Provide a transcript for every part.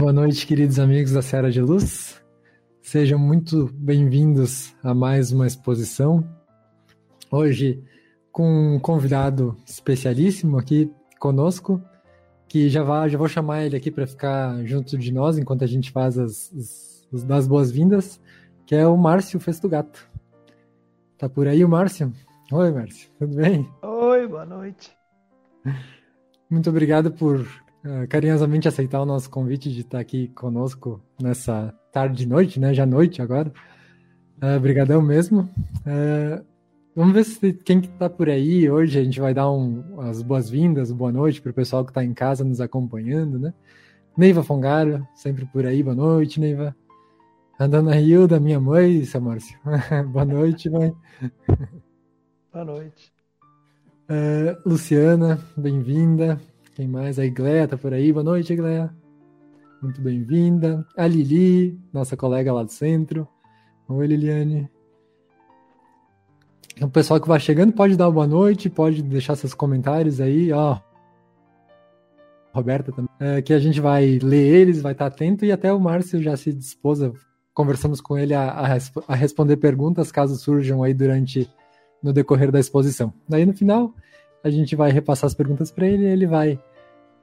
Boa noite, queridos amigos da Serra de Luz. Sejam muito bem-vindos a mais uma exposição. Hoje, com um convidado especialíssimo aqui conosco, que já, vá, já vou chamar ele aqui para ficar junto de nós enquanto a gente faz as, as, as das boas-vindas, que é o Márcio Festugato. Tá por aí o Márcio? Oi, Márcio, tudo bem? Oi, boa noite. Muito obrigado por uh, carinhosamente aceitar o nosso convite de estar aqui conosco nessa tarde e noite, né? Já noite agora. Obrigadão uh, mesmo. Uh, vamos ver se quem que tá por aí hoje. A gente vai dar um, as boas-vindas, boa noite para o pessoal que está em casa nos acompanhando, né? Neiva Fongaro, sempre por aí. Boa noite, Neiva. A dona Hilda, minha mãe, seu Márcio. boa noite, mãe. Boa noite. Uh, Luciana, bem-vinda. Quem mais? A Igleia tá por aí. Boa noite, Igleia. Muito bem-vinda. A Lili, nossa colega lá do centro. Oi, Liliane. O pessoal que vai chegando pode dar boa noite, pode deixar seus comentários aí, ó. Roberta também. É, que a gente vai ler eles, vai estar atento e até o Márcio já se dispôs, conversamos com ele a, a, a responder perguntas caso surjam aí durante no decorrer da exposição. Daí no final a gente vai repassar as perguntas para ele e ele vai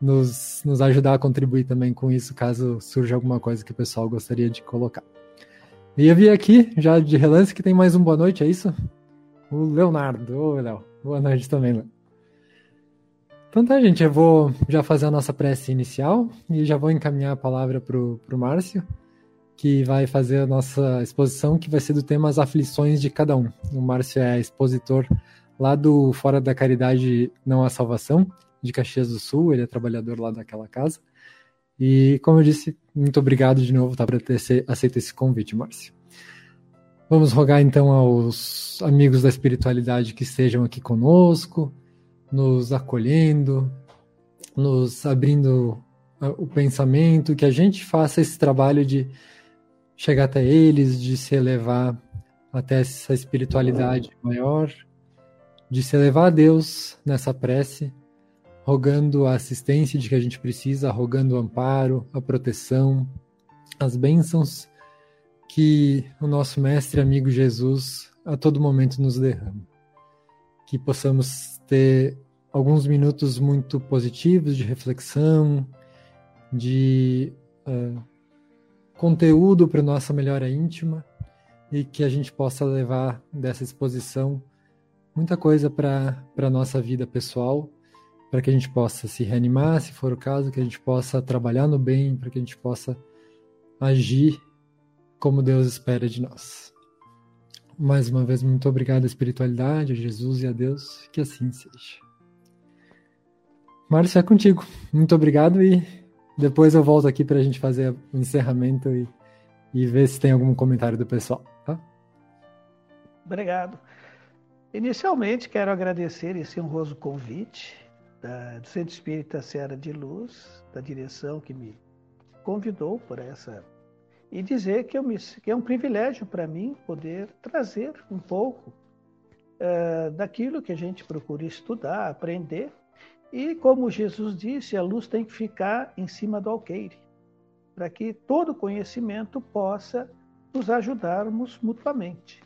nos, nos ajudar a contribuir também com isso, caso surja alguma coisa que o pessoal gostaria de colocar. E eu vi aqui, já de relance, que tem mais um boa noite, é isso? O Leonardo. Ô, Léo. Boa noite também, Léo. Então tá, gente, eu vou já fazer a nossa prece inicial e já vou encaminhar a palavra pro, pro Márcio, que vai fazer a nossa exposição, que vai ser do tema As Aflições de Cada Um. O Márcio é expositor lá do Fora da Caridade Não Há Salvação, de Caxias do Sul, ele é trabalhador lá daquela casa. E, como eu disse, muito obrigado de novo tá, por ter aceito esse convite, Márcio. Vamos rogar então aos amigos da espiritualidade que estejam aqui conosco, nos acolhendo, nos abrindo ah, o pensamento, que a gente faça esse trabalho de chegar até eles, de se elevar até essa espiritualidade maior, de se elevar a Deus nessa prece, rogando a assistência de que a gente precisa, rogando o amparo, a proteção, as bênçãos que o nosso mestre amigo Jesus a todo momento nos derrama. Que possamos ter alguns minutos muito positivos de reflexão, de uh, conteúdo para nossa melhora íntima e que a gente possa levar dessa exposição muita coisa para a nossa vida pessoal para que a gente possa se reanimar, se for o caso, que a gente possa trabalhar no bem, para que a gente possa agir como Deus espera de nós. Mais uma vez, muito obrigado à espiritualidade, a Jesus e a Deus, que assim seja. Márcio, é contigo. Muito obrigado e depois eu volto aqui para a gente fazer o encerramento e, e ver se tem algum comentário do pessoal. Tá? Obrigado. Inicialmente, quero agradecer esse honroso convite da, do Centro Espírita Serra de Luz, da direção que me convidou por essa e dizer que, me, que é um privilégio para mim poder trazer um pouco uh, daquilo que a gente procura estudar, aprender. E como Jesus disse, a luz tem que ficar em cima do alqueire, para que todo conhecimento possa nos ajudarmos mutuamente.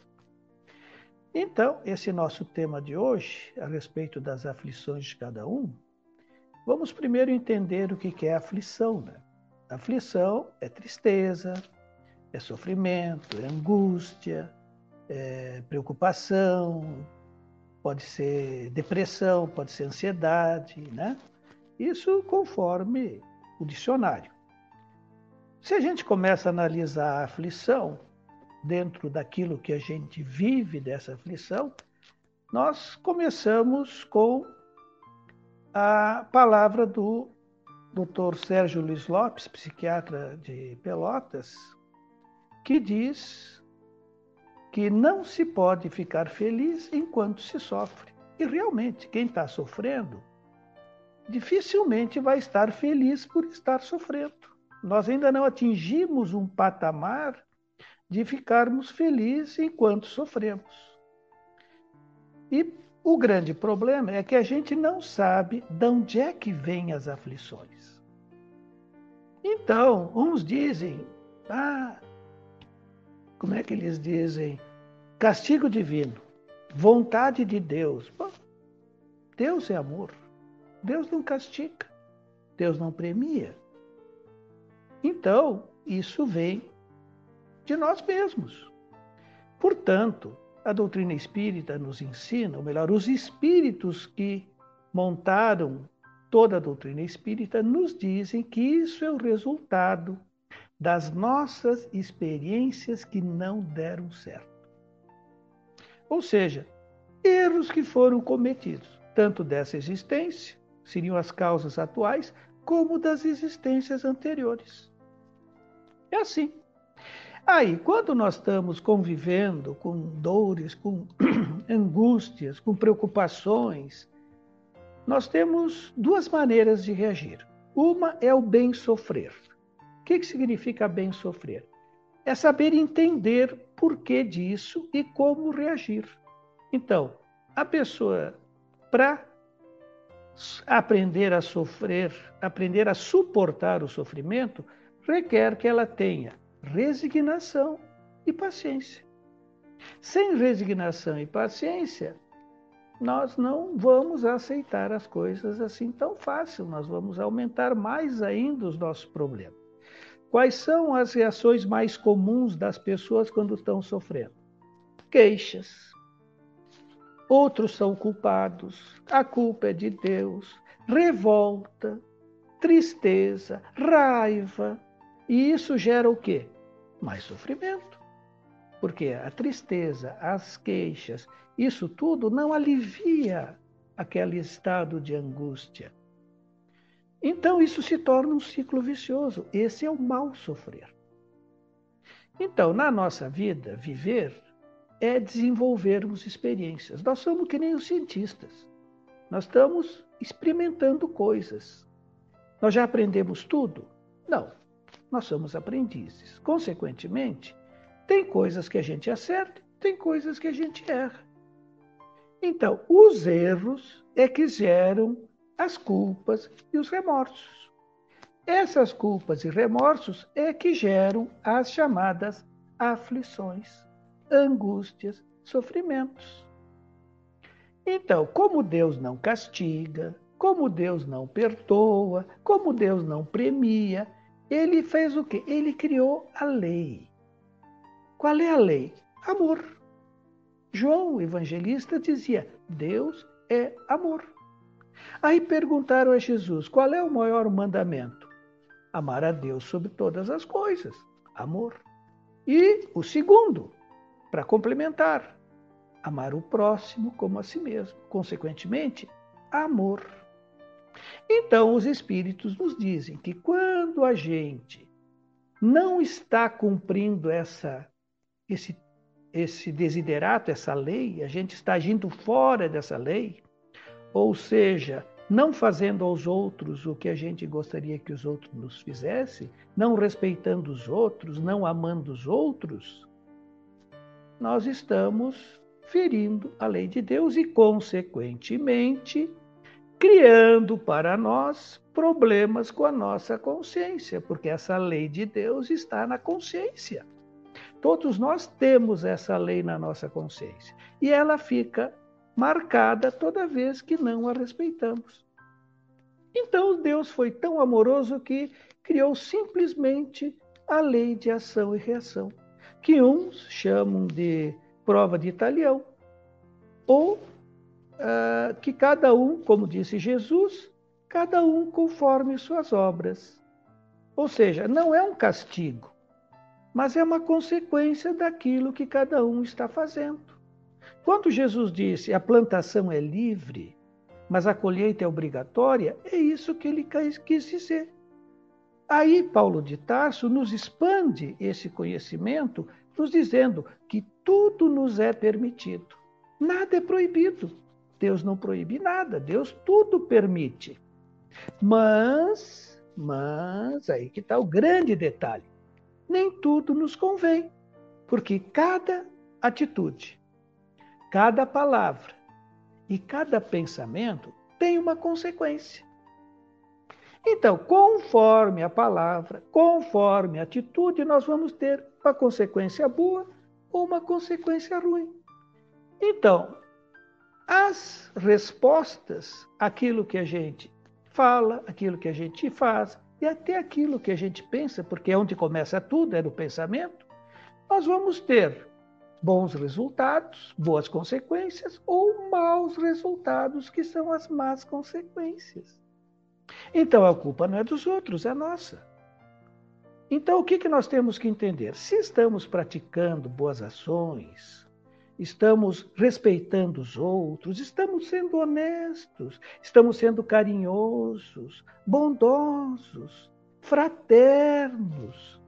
Então, esse nosso tema de hoje, a respeito das aflições de cada um, vamos primeiro entender o que é aflição. Né? Aflição é tristeza, é sofrimento, é angústia, é preocupação, pode ser depressão, pode ser ansiedade, né? Isso conforme o dicionário. Se a gente começa a analisar a aflição dentro daquilo que a gente vive dessa aflição, nós começamos com a palavra do Dr. Sérgio Luiz Lopes, psiquiatra de Pelotas, que diz que não se pode ficar feliz enquanto se sofre. E realmente, quem está sofrendo dificilmente vai estar feliz por estar sofrendo. Nós ainda não atingimos um patamar de ficarmos felizes enquanto sofremos. E o grande problema é que a gente não sabe de onde é que vêm as aflições. Então, uns dizem, ah, como é que eles dizem? Castigo divino, vontade de Deus. Bom, Deus é amor. Deus não castiga. Deus não premia. Então, isso vem de nós mesmos. Portanto, a doutrina espírita nos ensina, ou melhor, os espíritos que montaram toda a doutrina espírita nos dizem que isso é o resultado das nossas experiências que não deram certo. Ou seja, erros que foram cometidos, tanto dessa existência, seriam as causas atuais, como das existências anteriores. É assim. Aí, quando nós estamos convivendo com dores, com angústias, com preocupações, nós temos duas maneiras de reagir. Uma é o bem sofrer. O que, que significa bem sofrer? É saber entender por que disso e como reagir. Então, a pessoa, para aprender a sofrer, aprender a suportar o sofrimento, requer que ela tenha resignação e paciência. Sem resignação e paciência, nós não vamos aceitar as coisas assim tão fácil, nós vamos aumentar mais ainda os nossos problemas. Quais são as reações mais comuns das pessoas quando estão sofrendo? Queixas. Outros são culpados, a culpa é de Deus, revolta, tristeza, raiva. E isso gera o quê? Mais sofrimento. Porque a tristeza, as queixas, isso tudo não alivia aquele estado de angústia. Então isso se torna um ciclo vicioso. Esse é o mal sofrer. Então, na nossa vida, viver é desenvolvermos experiências. Nós somos que nem os cientistas. Nós estamos experimentando coisas. Nós já aprendemos tudo? Não. Nós somos aprendizes. Consequentemente, tem coisas que a gente acerta, tem coisas que a gente erra. Então, os erros é que geram as culpas e os remorsos. Essas culpas e remorsos é que geram as chamadas aflições, angústias, sofrimentos. Então, como Deus não castiga, como Deus não perdoa, como Deus não premia, ele fez o quê? Ele criou a lei. Qual é a lei? Amor. João, o evangelista, dizia: Deus é amor. Aí perguntaram a Jesus: qual é o maior mandamento? Amar a Deus sobre todas as coisas. Amor. E o segundo, para complementar, amar o próximo como a si mesmo. Consequentemente, amor. Então, os Espíritos nos dizem que quando a gente não está cumprindo essa, esse, esse desiderato, essa lei, a gente está agindo fora dessa lei, ou seja, não fazendo aos outros o que a gente gostaria que os outros nos fizessem, não respeitando os outros, não amando os outros, nós estamos ferindo a lei de Deus e, consequentemente, criando para nós problemas com a nossa consciência, porque essa lei de Deus está na consciência. Todos nós temos essa lei na nossa consciência. E ela fica marcada toda vez que não a respeitamos. Então Deus foi tão amoroso que criou simplesmente a lei de ação e reação, que uns chamam de prova de italião, ou uh, que cada um, como disse Jesus, cada um conforme suas obras. Ou seja, não é um castigo, mas é uma consequência daquilo que cada um está fazendo. Quando Jesus disse a plantação é livre, mas a colheita é obrigatória, é isso que ele quis dizer. Aí Paulo de Tarso nos expande esse conhecimento, nos dizendo que tudo nos é permitido. Nada é proibido. Deus não proíbe nada, Deus tudo permite. Mas, mas, aí que está o grande detalhe. Nem tudo nos convém, porque cada atitude, cada palavra e cada pensamento tem uma consequência. Então, conforme a palavra, conforme a atitude, nós vamos ter uma consequência boa ou uma consequência ruim. Então, as respostas àquilo que a gente fala, aquilo que a gente faz e até aquilo que a gente pensa, porque é onde começa tudo, é no pensamento, nós vamos ter bons resultados, boas consequências ou maus resultados, que são as más consequências. Então a culpa não é dos outros, é nossa. Então o que, que nós temos que entender? Se estamos praticando boas ações, estamos respeitando os outros, estamos sendo honestos, estamos sendo carinhosos, bondosos, fraternos,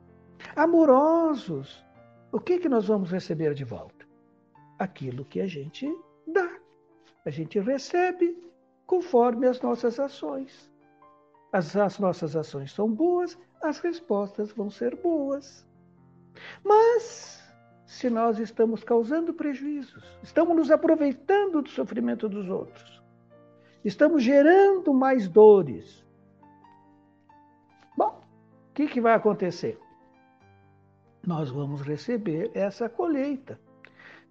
amorosos. O que, que nós vamos receber de volta? Aquilo que a gente dá. A gente recebe conforme as nossas ações. As, as nossas ações são boas, as respostas vão ser boas. Mas se nós estamos causando prejuízos, estamos nos aproveitando do sofrimento dos outros, estamos gerando mais dores. Bom, o que, que vai acontecer? Nós vamos receber essa colheita.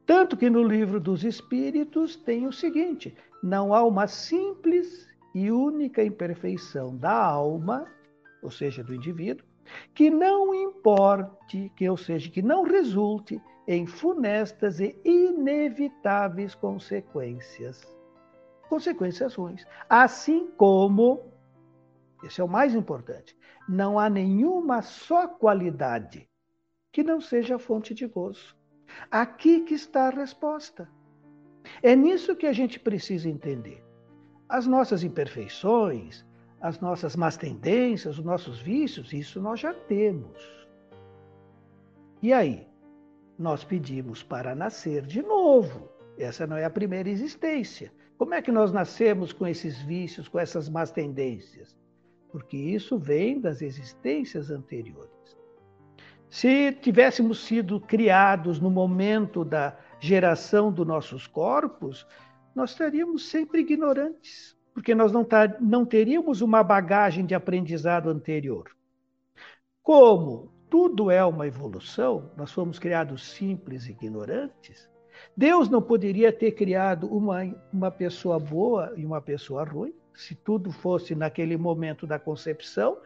Tanto que no livro dos Espíritos tem o seguinte: não há uma simples e única imperfeição da alma, ou seja, do indivíduo, que não importe, que ou seja, que não resulte em funestas e inevitáveis consequências. Consequências ruins. Assim como, esse é o mais importante, não há nenhuma só qualidade que não seja fonte de gozo. Aqui que está a resposta. É nisso que a gente precisa entender. As nossas imperfeições, as nossas más tendências, os nossos vícios, isso nós já temos. E aí? Nós pedimos para nascer de novo. Essa não é a primeira existência. Como é que nós nascemos com esses vícios, com essas más tendências? Porque isso vem das existências anteriores. Se tivéssemos sido criados no momento da geração dos nossos corpos, nós estaríamos sempre ignorantes, porque nós não, não teríamos uma bagagem de aprendizado anterior. Como tudo é uma evolução, nós fomos criados simples e ignorantes. Deus não poderia ter criado uma, uma pessoa boa e uma pessoa ruim, se tudo fosse naquele momento da concepção,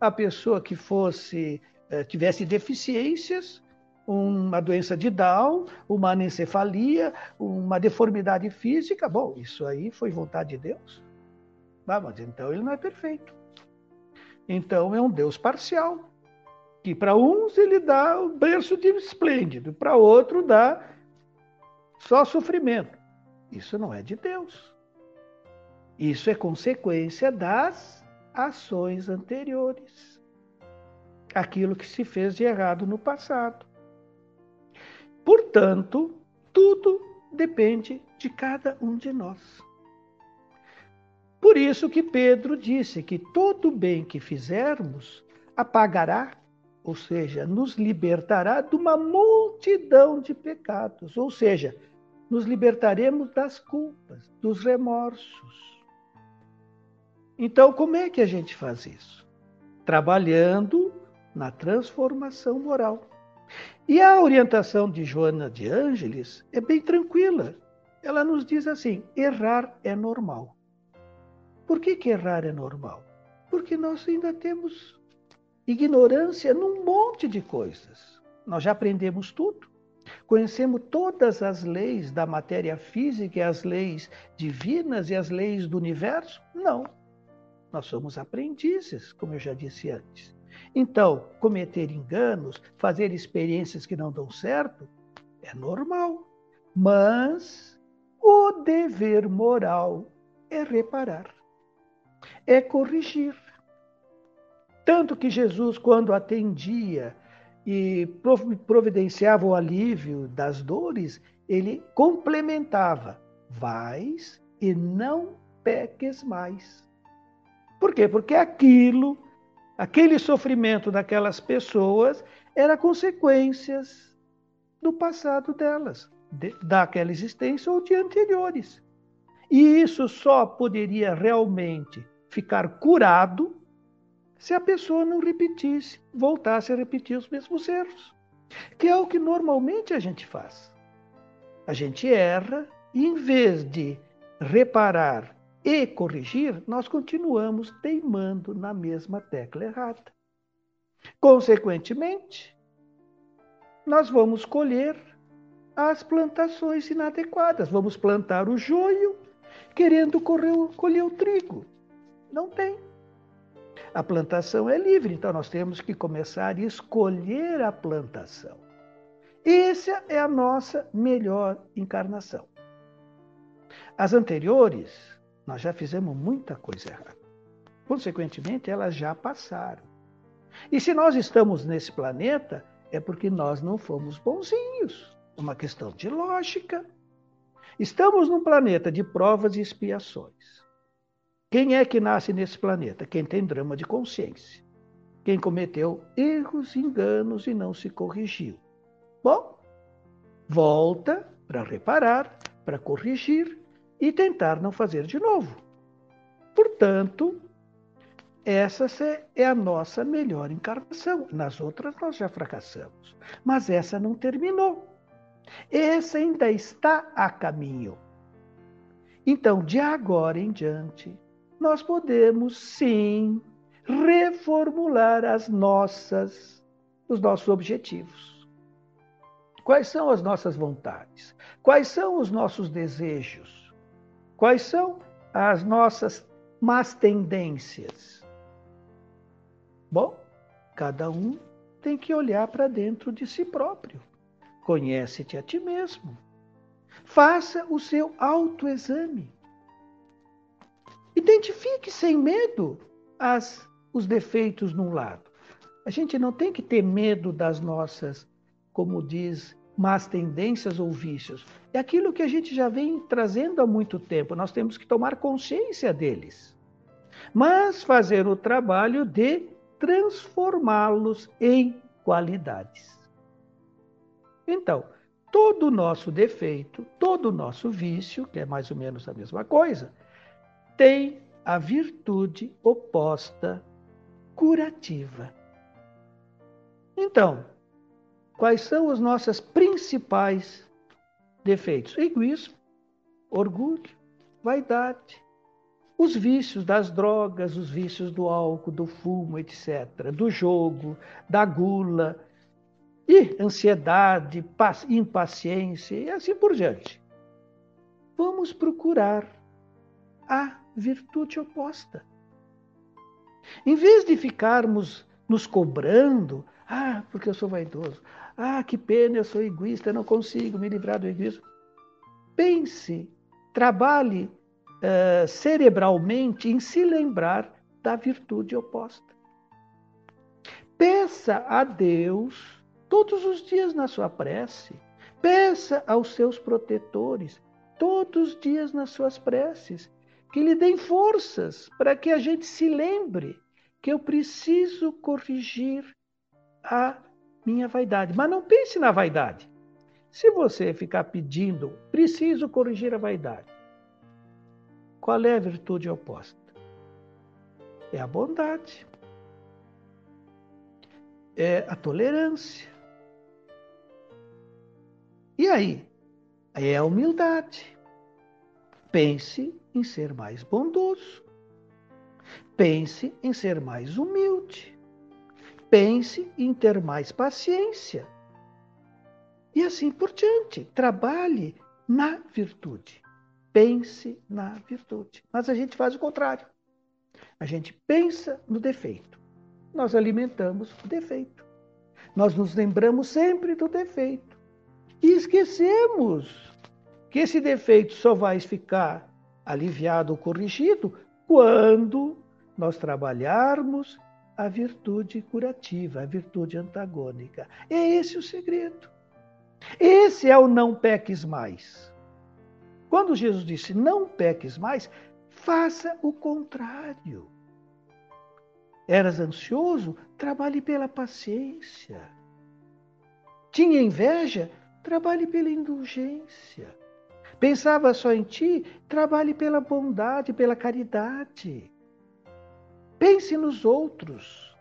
a pessoa que fosse eh, tivesse deficiências, uma doença de Down, uma anencefalia, uma deformidade física, bom, isso aí foi vontade de Deus. Ah, mas então ele não é perfeito. Então é um Deus parcial que para uns ele dá o berço de esplêndido, para outro dá só sofrimento. Isso não é de Deus. Isso é consequência das ações anteriores. Aquilo que se fez de errado no passado. Portanto, tudo depende de cada um de nós. Por isso que Pedro disse que todo bem que fizermos apagará ou seja, nos libertará de uma multidão de pecados, ou seja, nos libertaremos das culpas, dos remorsos. Então, como é que a gente faz isso? Trabalhando na transformação moral, E a orientação de Joana de Ângeles é bem tranquila. Ela nos diz assim: errar é normal. Por que, que errar é normal? Porque nós ainda temos ignorância num monte de coisas. Nós já aprendemos tudo. Conhecemos todas as leis da matéria física as leis divinas e as leis do universo? Não. Nós somos aprendizes, como eu já disse antes. Então, cometer enganos, fazer experiências que não dão certo, é normal. Mas o dever moral é reparar, é corrigir. Tanto que Jesus, quando atendia e providenciava o alívio das dores, ele complementava: vais e não peques mais. Por quê? Porque aquilo, aquele sofrimento daquelas pessoas, era consequências do passado delas, de, daquela existência ou de anteriores. E isso só poderia realmente ficar curado se a pessoa não repetisse, voltasse a repetir os mesmos erros, que é o que normalmente a gente faz. A gente erra e, em vez de reparar e corrigir, nós continuamos teimando na mesma tecla errada. Consequentemente, nós vamos colher as plantações inadequadas. Vamos plantar o joio querendo colher o trigo. Não tem. A plantação é livre, então nós temos que começar a escolher a plantação. Essa é a nossa melhor encarnação. As anteriores, nós já fizemos muita coisa errada. Consequentemente, elas já passaram. E se nós estamos nesse planeta, é porque nós não fomos bonzinhos. Uma questão de lógica. Estamos num planeta de provas e expiações. Quem é que nasce nesse planeta? Quem tem drama de consciência. Quem cometeu erros, enganos e não se corrigiu. Bom, volta para reparar, para corrigir e tentar não fazer de novo. Portanto, essa é a nossa melhor encarnação. Nas outras nós já fracassamos. Mas essa não terminou. Essa ainda está a caminho. Então, de agora em diante, nós podemos sim reformular as nossas os nossos objetivos. Quais são as nossas vontades? Quais são os nossos desejos? Quais são as nossas más tendências? Bom, cada um tem que olhar para dentro de si próprio. Conhece-te a ti mesmo. Faça o seu autoexame. Identifique sem medo as, os defeitos num lado. A gente não tem que ter medo das nossas, como diz, más tendências ou vícios. É aquilo que a gente já vem trazendo há muito tempo. Nós temos que tomar consciência deles. Mas fazer o trabalho de transformá-los em qualidades. Então, todo o nosso defeito, todo o nosso vício, que é mais ou menos a mesma coisa, tem a virtude oposta curativa. Então, quais são os nossos principais defeitos? Egoísmo, orgulho, vaidade, os vícios das drogas, os vícios do álcool, do fumo, etc., do jogo, da gula, e ansiedade, impaciência e assim por diante. Vamos procurar a virtude oposta. Em vez de ficarmos nos cobrando, ah, porque eu sou vaidoso, ah, que pena, eu sou egoísta, eu não consigo me livrar do egoísmo. Pense, trabalhe uh, cerebralmente em se lembrar da virtude oposta. Peça a Deus todos os dias na sua prece. Peça aos seus protetores todos os dias nas suas preces que lhe deem forças para que a gente se lembre que eu preciso corrigir a minha vaidade. Mas não pense na vaidade. Se você ficar pedindo, preciso corrigir a vaidade, qual é a virtude oposta? É a bondade, é a tolerância, E aí? É a humildade. Pense em ser mais bondoso. Pense em ser mais humilde. Pense em ter mais paciência. E assim por diante. Trabalhe na virtude. Pense na virtude. Mas a gente faz o contrário. A gente pensa no defeito. Nós alimentamos o defeito. Nós nos lembramos sempre do defeito. E esquecemos que esse defeito só vai ficar aliviado ou corrigido quando nós trabalharmos a virtude curativa, a virtude antagônica. É esse o segredo. Esse é o não peques mais. Quando Jesus disse não peques mais, faça o contrário. Eras ansioso? Trabalhe pela paciência. Tinha inveja? Trabalhe pela indulgência. Pensava só em ti? Trabalhe pela bondade, pela caridade. Pense nos outros.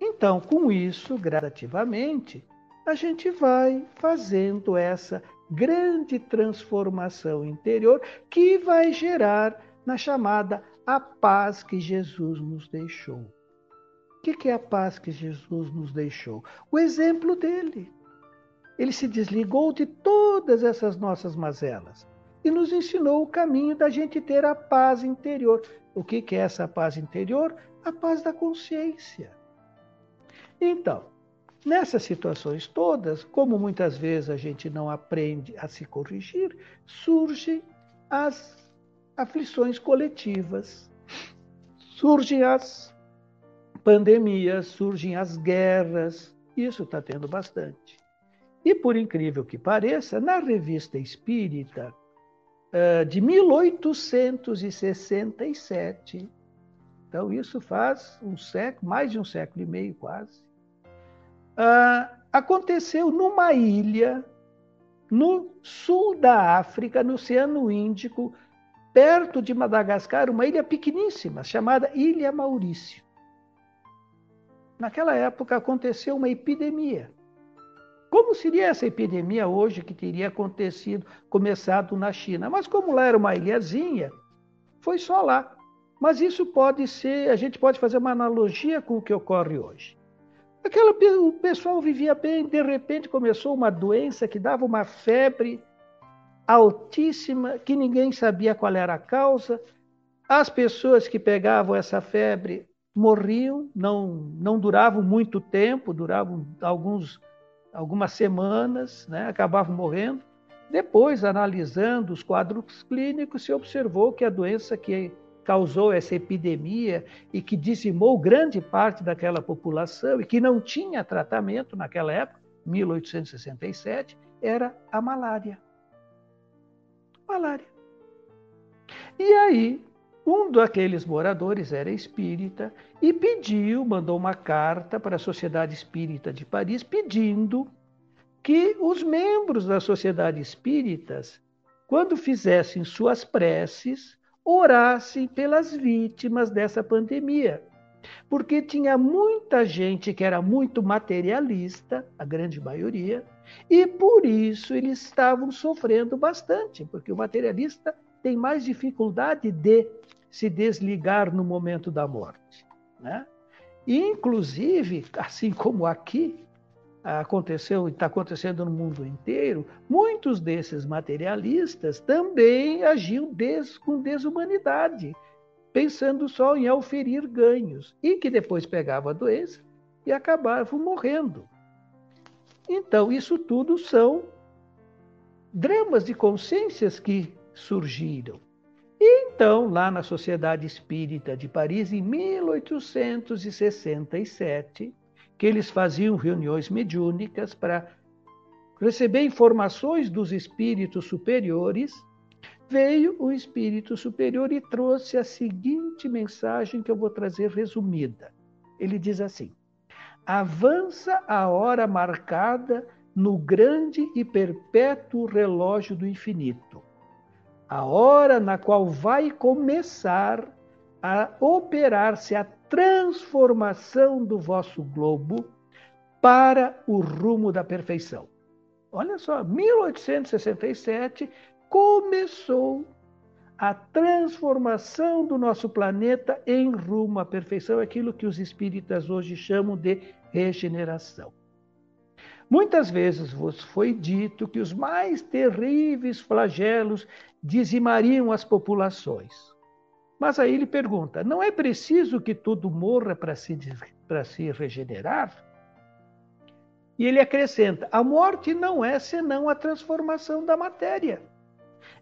Então, com isso, gradativamente, a gente vai fazendo essa grande transformação interior que vai gerar na chamada a paz que Jesus nos deixou. O que é a paz que Jesus nos deixou? O exemplo dele. Ele se desligou de todas essas nossas mazelas e nos ensinou o caminho da gente ter a paz interior. O que é essa paz interior? A paz da consciência. Então, nessas situações todas, como muitas vezes a gente não aprende a se corrigir, surgem as aflições coletivas, surgem as pandemias, surgem as guerras. Isso está tendo bastante. E por incrível que pareça, na revista Espírita eh, de 1867, então isso faz um século, mais de um século e meio quase, ah, aconteceu numa ilha no sul da África, no Oceano Índico, perto de Madagascar, uma ilha pequeníssima chamada Ilha Maurício. Naquela época aconteceu uma epidemia como seria essa epidemia hoje que teria acontecido, começado na China? Mas como lá era uma ilhazinha, foi só lá. Mas isso pode ser, a gente pode fazer uma analogia com o que ocorre hoje. Aquela, o pessoal vivia bem, de repente começou uma doença que dava uma febre altíssima, que ninguém sabia qual era a causa. As pessoas que pegavam essa febre morriam, não, não duravam muito tempo, duravam alguns algumas semanas, né, acabavam morrendo. Depois, analisando os quadros clínicos, se observou que a doença que causou essa epidemia e que dizimou grande parte daquela população e que não tinha tratamento naquela época, 1867, era a malária. Malária. E aí, um daqueles moradores era espírita e pediu, mandou uma carta para a Sociedade Espírita de Paris pedindo que os membros da Sociedade Espíritas, quando fizessem suas preces, orassem pelas vítimas dessa pandemia. Porque tinha muita gente que era muito materialista, a grande maioria, e por isso eles estavam sofrendo bastante, porque o materialista tem mais dificuldade de se desligar no momento da morte. Né? Inclusive, assim como aqui aconteceu e está acontecendo no mundo inteiro, muitos desses materialistas também agiam des, com desumanidade, pensando só em auferir ganhos, e que depois pegavam a doença e acabavam morrendo. Então, isso tudo são dramas de consciências que surgiram. E então, lá na Sociedade Espírita de Paris, em 1867, que eles faziam reuniões mediúnicas para receber informações dos espíritos superiores, veio o espírito superior e trouxe a seguinte mensagem que eu vou trazer resumida. Ele diz assim: Avança a hora marcada no grande e perpétuo relógio do infinito a hora na qual vai começar a operar-se a transformação do vosso globo para o rumo da perfeição. olha só, 1867 começou a transformação do nosso planeta em rumo à perfeição, aquilo que os espíritas hoje chamam de regeneração. Muitas vezes vos foi dito que os mais terríveis flagelos dizimariam as populações. Mas aí ele pergunta: não é preciso que tudo morra para se, se regenerar? E ele acrescenta: a morte não é senão a transformação da matéria.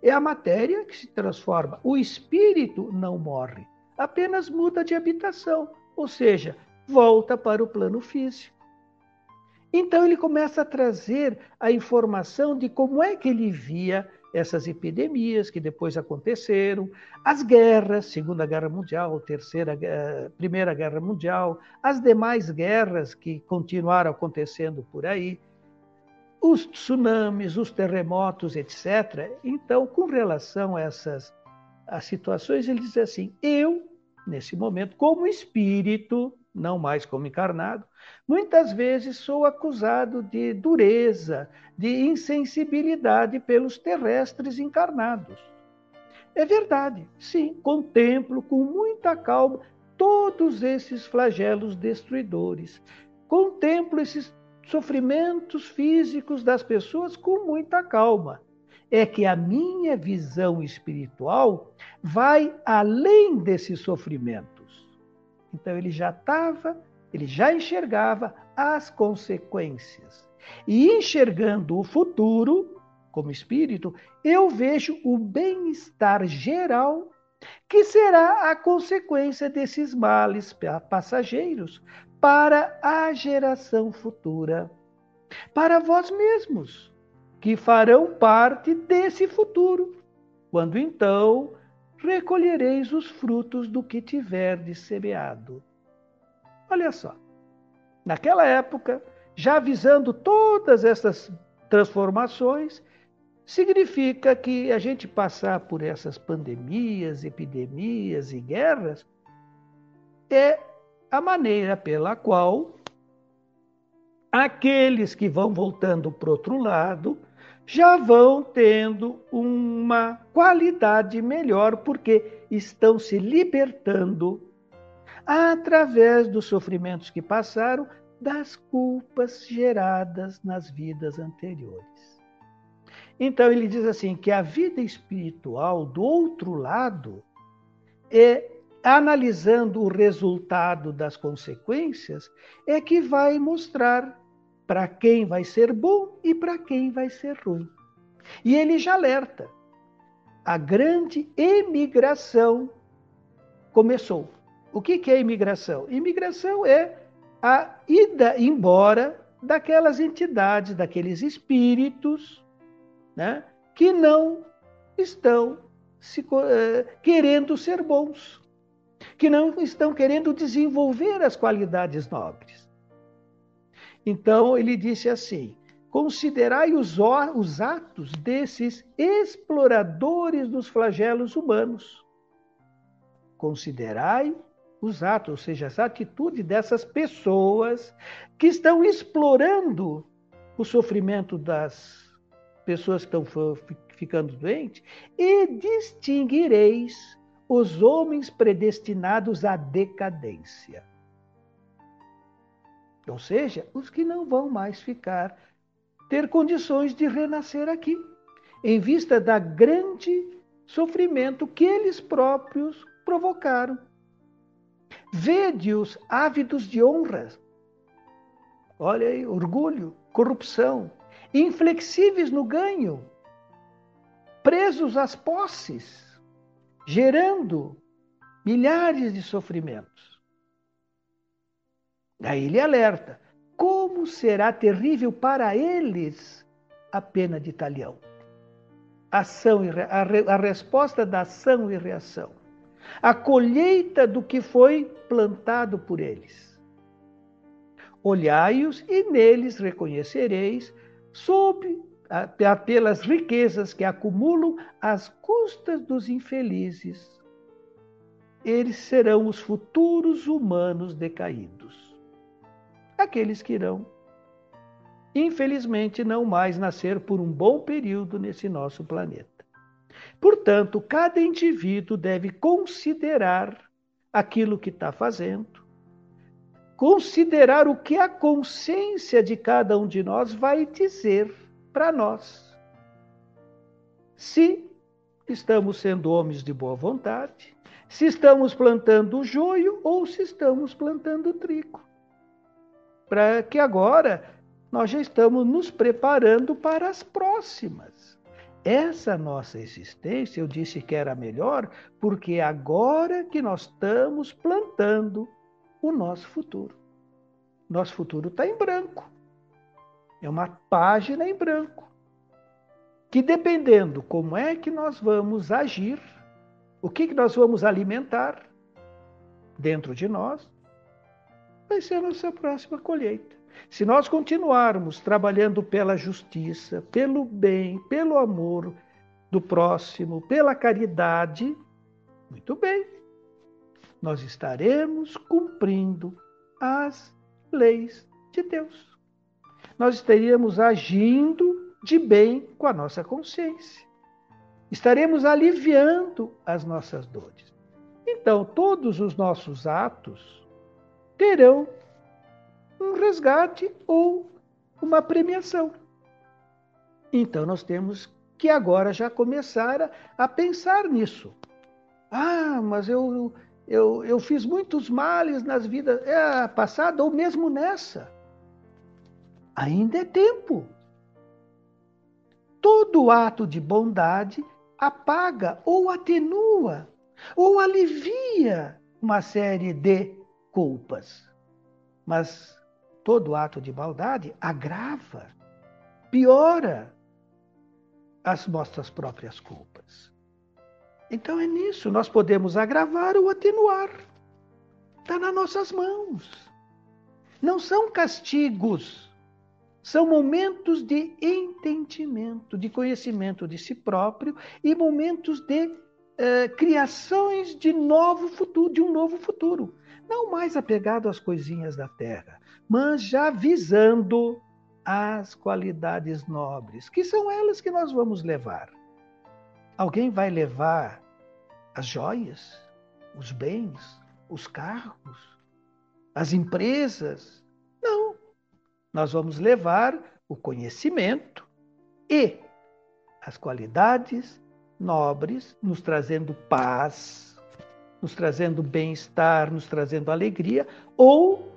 É a matéria que se transforma. O espírito não morre, apenas muda de habitação, ou seja, volta para o plano físico. Então ele começa a trazer a informação de como é que ele via essas epidemias que depois aconteceram, as guerras, Segunda Guerra Mundial, Terceira, Primeira Guerra Mundial, as demais guerras que continuaram acontecendo por aí, os tsunamis, os terremotos, etc. Então, com relação a essas as situações, ele diz assim: eu, nesse momento, como espírito, não mais como encarnado, muitas vezes sou acusado de dureza, de insensibilidade pelos terrestres encarnados. É verdade, sim, contemplo com muita calma todos esses flagelos destruidores. Contemplo esses sofrimentos físicos das pessoas com muita calma. É que a minha visão espiritual vai além desses sofrimentos então ele já estava, ele já enxergava as consequências. E enxergando o futuro, como espírito, eu vejo o bem-estar geral que será a consequência desses males passageiros para a geração futura, para vós mesmos, que farão parte desse futuro, quando então recolhereis os frutos do que tiverdes semeado. Olha só, naquela época, já avisando todas essas transformações, significa que a gente passar por essas pandemias, epidemias e guerras é a maneira pela qual aqueles que vão voltando para outro lado já vão tendo uma qualidade melhor, porque estão se libertando através dos sofrimentos que passaram, das culpas geradas nas vidas anteriores. Então ele diz assim que a vida espiritual do outro lado é analisando o resultado das consequências é que vai mostrar para quem vai ser bom e para quem vai ser ruim. E ele já alerta: a grande emigração começou. O que é imigração? Imigração é a ida embora daquelas entidades, daqueles espíritos né, que não estão se, uh, querendo ser bons, que não estão querendo desenvolver as qualidades nobres. Então ele disse assim: considerai os, os atos desses exploradores dos flagelos humanos. Considerai os atos, ou seja, essa atitude dessas pessoas que estão explorando o sofrimento das pessoas que estão ficando doentes, e distinguireis os homens predestinados à decadência. Ou seja, os que não vão mais ficar, ter condições de renascer aqui, em vista da grande sofrimento que eles próprios provocaram. Vede-os ávidos de honra. Olha aí, orgulho, corrupção, inflexíveis no ganho, presos às posses, gerando milhares de sofrimentos. Aí ele alerta: como será terrível para eles a pena de talião? Ação e a, re, a resposta da ação e reação. A colheita do que foi plantado por eles. Olhai-os e neles reconhecereis, sob pelas riquezas que acumulam às custas dos infelizes. Eles serão os futuros humanos decaídos aqueles que irão infelizmente, não mais nascer por um bom período nesse nosso planeta. Portanto, cada indivíduo deve considerar aquilo que está fazendo, considerar o que a consciência de cada um de nós vai dizer para nós. Se estamos sendo homens de boa vontade, se estamos plantando joio ou se estamos plantando trigo. Para que agora nós já estamos nos preparando para as próximas. Essa nossa existência, eu disse que era melhor, porque é agora que nós estamos plantando o nosso futuro. Nosso futuro está em branco. É uma página em branco. Que dependendo como é que nós vamos agir, o que, que nós vamos alimentar dentro de nós, vai ser a nossa próxima colheita. Se nós continuarmos trabalhando pela justiça, pelo bem, pelo amor do próximo, pela caridade, muito bem, nós estaremos cumprindo as leis de Deus. Nós estaríamos agindo de bem com a nossa consciência. Estaremos aliviando as nossas dores. Então, todos os nossos atos terão um resgate ou uma premiação. Então, nós temos que agora já começar a, pensar nisso. Ah, mas eu, eu, eu fiz muitos males nas vidas é, passada ou mesmo nessa. Ainda é tempo. Todo ato de bondade apaga ou atenua ou alivia uma série de culpas. Mas todo ato de maldade agrava, piora as nossas próprias culpas. Então é nisso, nós podemos agravar ou atenuar. Está nas nossas mãos. Não são castigos, são momentos de entendimento, de conhecimento de si próprio e momentos de eh, criações de novo futuro, de um novo futuro. Não mais apegado às coisinhas da terra, mas já visando as qualidades nobres, que são elas que nós vamos levar. Alguém vai levar as joias, os bens, os carros, as empresas? Não. Nós vamos levar o conhecimento e as qualidades nobres, nos trazendo paz, nos trazendo bem-estar, nos trazendo alegria, ou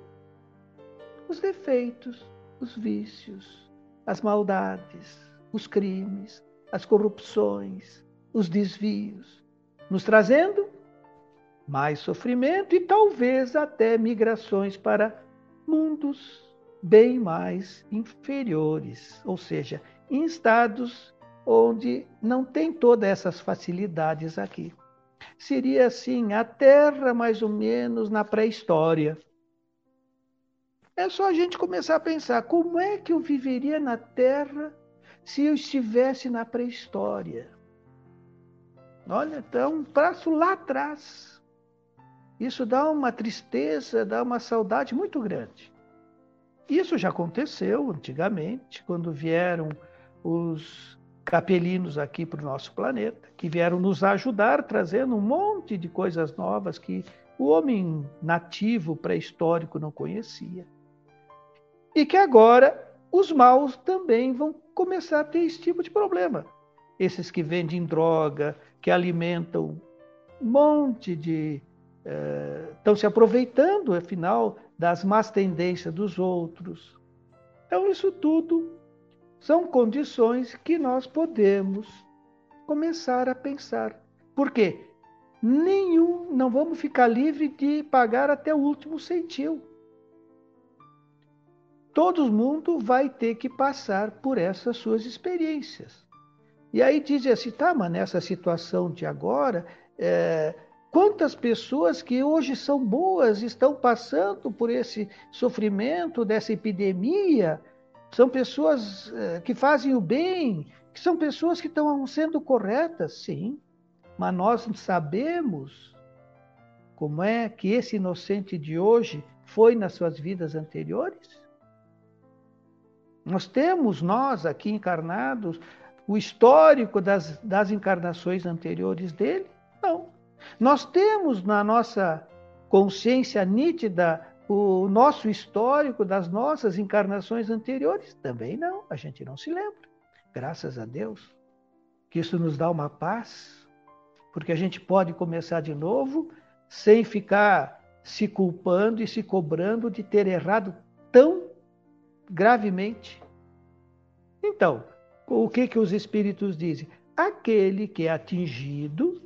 os defeitos, os vícios, as maldades, os crimes, as corrupções, os desvios, nos trazendo mais sofrimento e talvez até migrações para mundos bem mais inferiores, ou seja, em estados onde não tem todas essas facilidades aqui. Seria assim a Terra mais ou menos na pré-história. É só a gente começar a pensar como é que eu viveria na Terra se eu estivesse na pré-história. Olha, então, um passo lá atrás. Isso dá uma tristeza, dá uma saudade muito grande. Isso já aconteceu antigamente, quando vieram os capelinos aqui para o nosso planeta, que vieram nos ajudar trazendo um monte de coisas novas que o homem nativo pré-histórico não conhecia. E que agora os maus também vão começar a ter esse tipo de problema. Esses que vendem droga, que alimentam um monte de. estão uh, se aproveitando, afinal, das más tendências dos outros. Então, isso tudo são condições que nós podemos começar a pensar. Por quê? Nenhum, não vamos ficar livre de pagar até o último centil todo mundo vai ter que passar por essas suas experiências. E aí diz assim, tá, mas nessa situação de agora, é, quantas pessoas que hoje são boas estão passando por esse sofrimento dessa epidemia? São pessoas é, que fazem o bem, que são pessoas que estão sendo corretas, sim, mas nós sabemos como é que esse inocente de hoje foi nas suas vidas anteriores? Nós temos, nós aqui encarnados, o histórico das, das encarnações anteriores dele? Não. Nós temos na nossa consciência nítida o nosso histórico das nossas encarnações anteriores? Também não, a gente não se lembra. Graças a Deus. Que isso nos dá uma paz, porque a gente pode começar de novo sem ficar se culpando e se cobrando de ter errado tão gravemente. Então, o que, que os espíritos dizem? Aquele que é atingido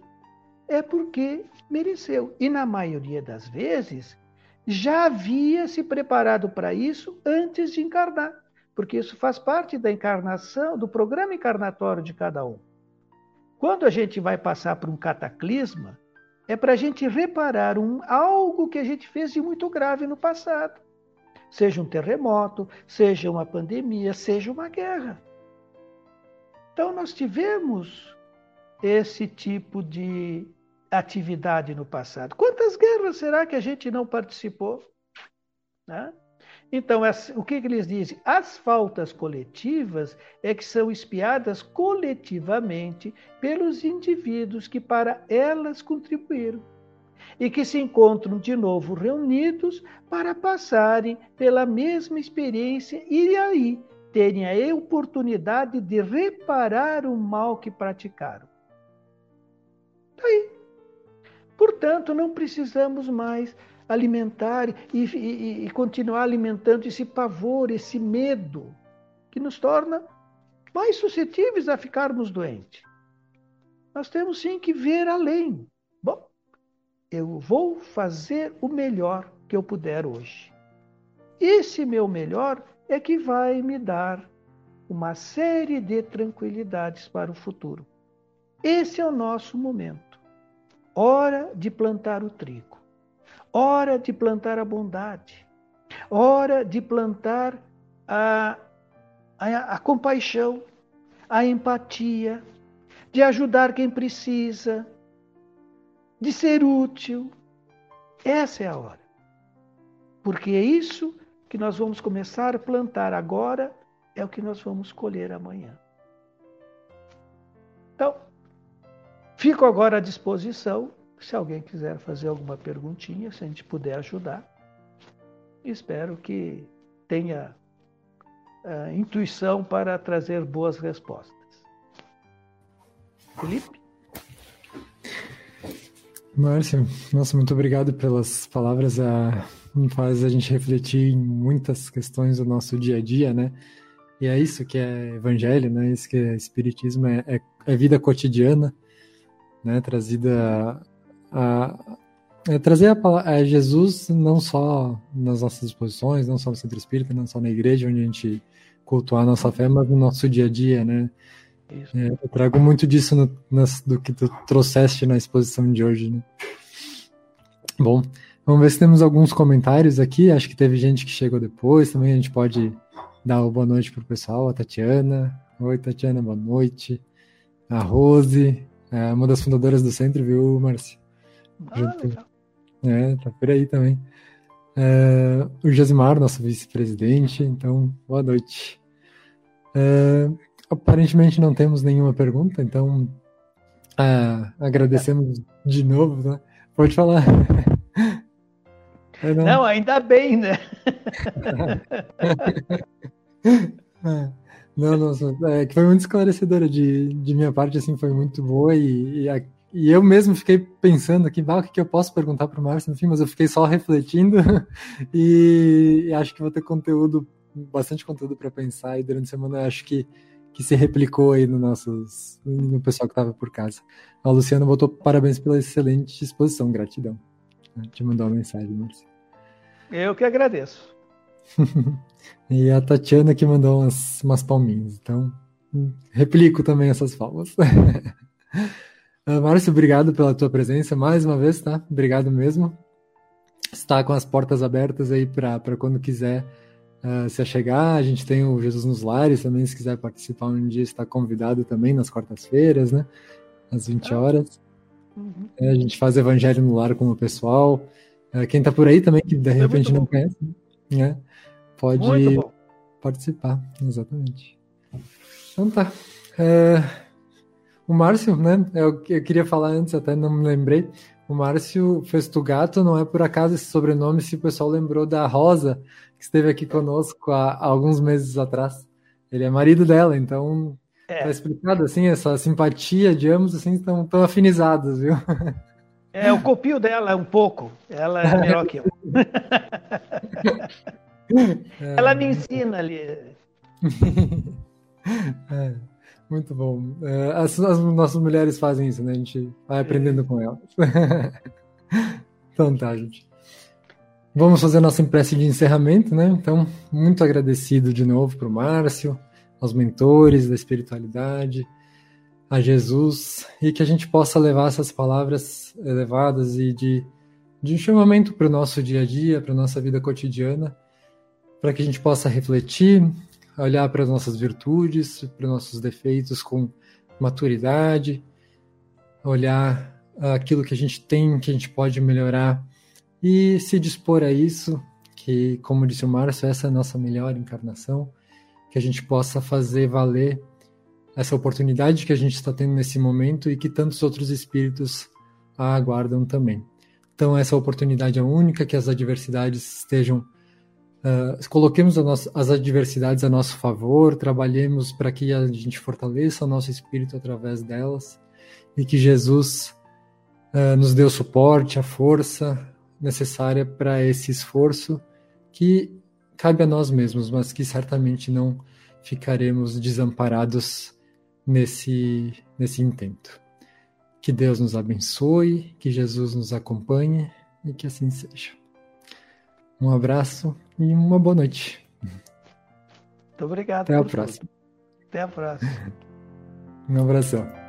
é porque mereceu. E na maioria das vezes, já havia se preparado para isso antes de encarnar, porque isso faz parte da encarnação, do programa encarnatório de cada um. Quando a gente vai passar por um cataclisma, é para a gente reparar um, algo que a gente fez de muito grave no passado. Seja um terremoto, seja uma pandemia, seja uma guerra. Então, nós tivemos esse tipo de atividade no passado. Quantas guerras será que a gente não participou? Né? Então, o que, que eles dizem? As faltas coletivas é que são espiadas coletivamente pelos indivíduos que para elas contribuíram e que se encontram de novo reunidos para passarem pela mesma experiência e aí terem a oportunidade de reparar o mal que praticaram. Tá aí. Portanto, não precisamos mais alimentar e, e, e, continuar alimentando esse pavor, esse medo, que nos torna mais suscetíveis a ficarmos doentes. Nós temos sim que ver além. Bom, eu vou fazer o melhor que eu puder hoje. Esse meu melhor é que vai me dar uma série de tranquilidades para o futuro. Esse é o nosso momento. Hora de plantar o trigo. Hora de plantar a bondade. Hora de plantar a, a, a compaixão, a empatia, de ajudar quem precisa, de ser útil. Essa é a hora. Porque é isso que nós vamos começar a plantar agora, é o que nós vamos colher amanhã. Então, Fico agora à disposição, se alguém quiser fazer alguma perguntinha, se a gente puder ajudar. Espero que tenha uh, intuição para trazer boas respostas. Felipe? Márcio, nossa, muito obrigado pelas palavras. A, faz a gente refletir em muitas questões do nosso dia a dia, né? E é isso que é evangelho, né? Isso que é espiritismo, é, é, é vida cotidiana né, trazida a, é, trazer a, a, Jesus não só nas nossas exposições, não só no centro espírita, não só na igreja onde a gente cultuar a nossa fé, mas no nosso dia a dia, né? É, eu trago muito disso no, nas, do que tu trouxeste na exposição de hoje, né? Bom, vamos ver se temos alguns comentários aqui. Acho que teve gente que chegou depois também. A gente pode dar uma boa noite pro pessoal. A Tatiana. Oi, Tatiana, boa noite. A Rose, é uma das fundadoras do centro, viu, Márcio? Ah, É, tá por aí também. É, o Josimar, nosso vice-presidente, então, boa noite. É, aparentemente não temos nenhuma pergunta, então é, agradecemos de novo, né? Pode falar. É, não. não. ainda bem, né? Não, nossa, é que foi muito esclarecedora de, de minha parte, assim, foi muito boa e, e, a, e eu mesmo fiquei pensando aqui, ah, o que, que eu posso perguntar para o Márcio, enfim, mas eu fiquei só refletindo e, e, acho que vou ter conteúdo, bastante conteúdo para pensar e durante a semana acho que, que se replicou aí no nossos, no pessoal que estava por casa. A Luciana botou parabéns pela excelente exposição, gratidão. Te mandou uma mensagem, Márcio. Eu que agradeço. e a Tatiana que mandou umas, umas palminhas. Então, replico também essas palmas. Ah, Márcio, obrigado pela tua presença mais uma vez, tá? Obrigado mesmo. Está com as portas abertas aí para quando quiser uh, se achegar. A gente tem o Jesus nos Lares também, se quiser participar um dia, está convidado também nas quartas-feiras, né? Às 20 ah. horas. Uhum. É, a gente faz Evangelho no Lar com o pessoal. Uh, quem está por aí também, que de repente é não conhece, né? Pode participar, exatamente. Então tá. É, o Márcio, né? Eu, eu, queria falar antes, até não me lembrei. O Márcio Festugato não é por acaso esse sobrenome, se o pessoal lembrou da Rosa, que esteve aqui conosco há, há alguns meses atrás. Ele é marido dela, então é. tá explicado assim, essa simpatia de ambos assim estão tão afinizados, viu? É, o copio dela um pouco. Ela é melhor que eu. Ela me ensina ali. É, muito bom. É, as, as, nossas mulheres fazem isso, né? A gente vai aprendendo com elas. então tá, gente. Vamos fazer nossa prece de encerramento, né? Então, muito agradecido de novo para o Márcio, aos mentores da espiritualidade, a Jesus, e que a gente possa levar essas palavras elevadas e de, de um chamamento para o nosso dia a dia, para a nossa vida cotidiana, para que a gente possa refletir, olhar para as nossas virtudes, para os nossos defeitos com maturidade, olhar aquilo que a gente tem, que a gente pode melhorar e se dispor a isso, que, como disse o Márcio, essa é a nossa melhor encarnação, que a gente possa fazer valer essa oportunidade que a gente está tendo nesse momento e que tantos outros espíritos aguardam também. Então, essa oportunidade é única, que as adversidades estejam Uh, coloquemos nossa, as adversidades a nosso favor, trabalhemos para que a gente fortaleça o nosso espírito através delas e que Jesus uh, nos dê o suporte, a força necessária para esse esforço que cabe a nós mesmos, mas que certamente não ficaremos desamparados nesse, nesse intento. Que Deus nos abençoe, que Jesus nos acompanhe e que assim seja. Um abraço e uma boa noite. Muito obrigado. Até a próxima. Até a próxima. um abração.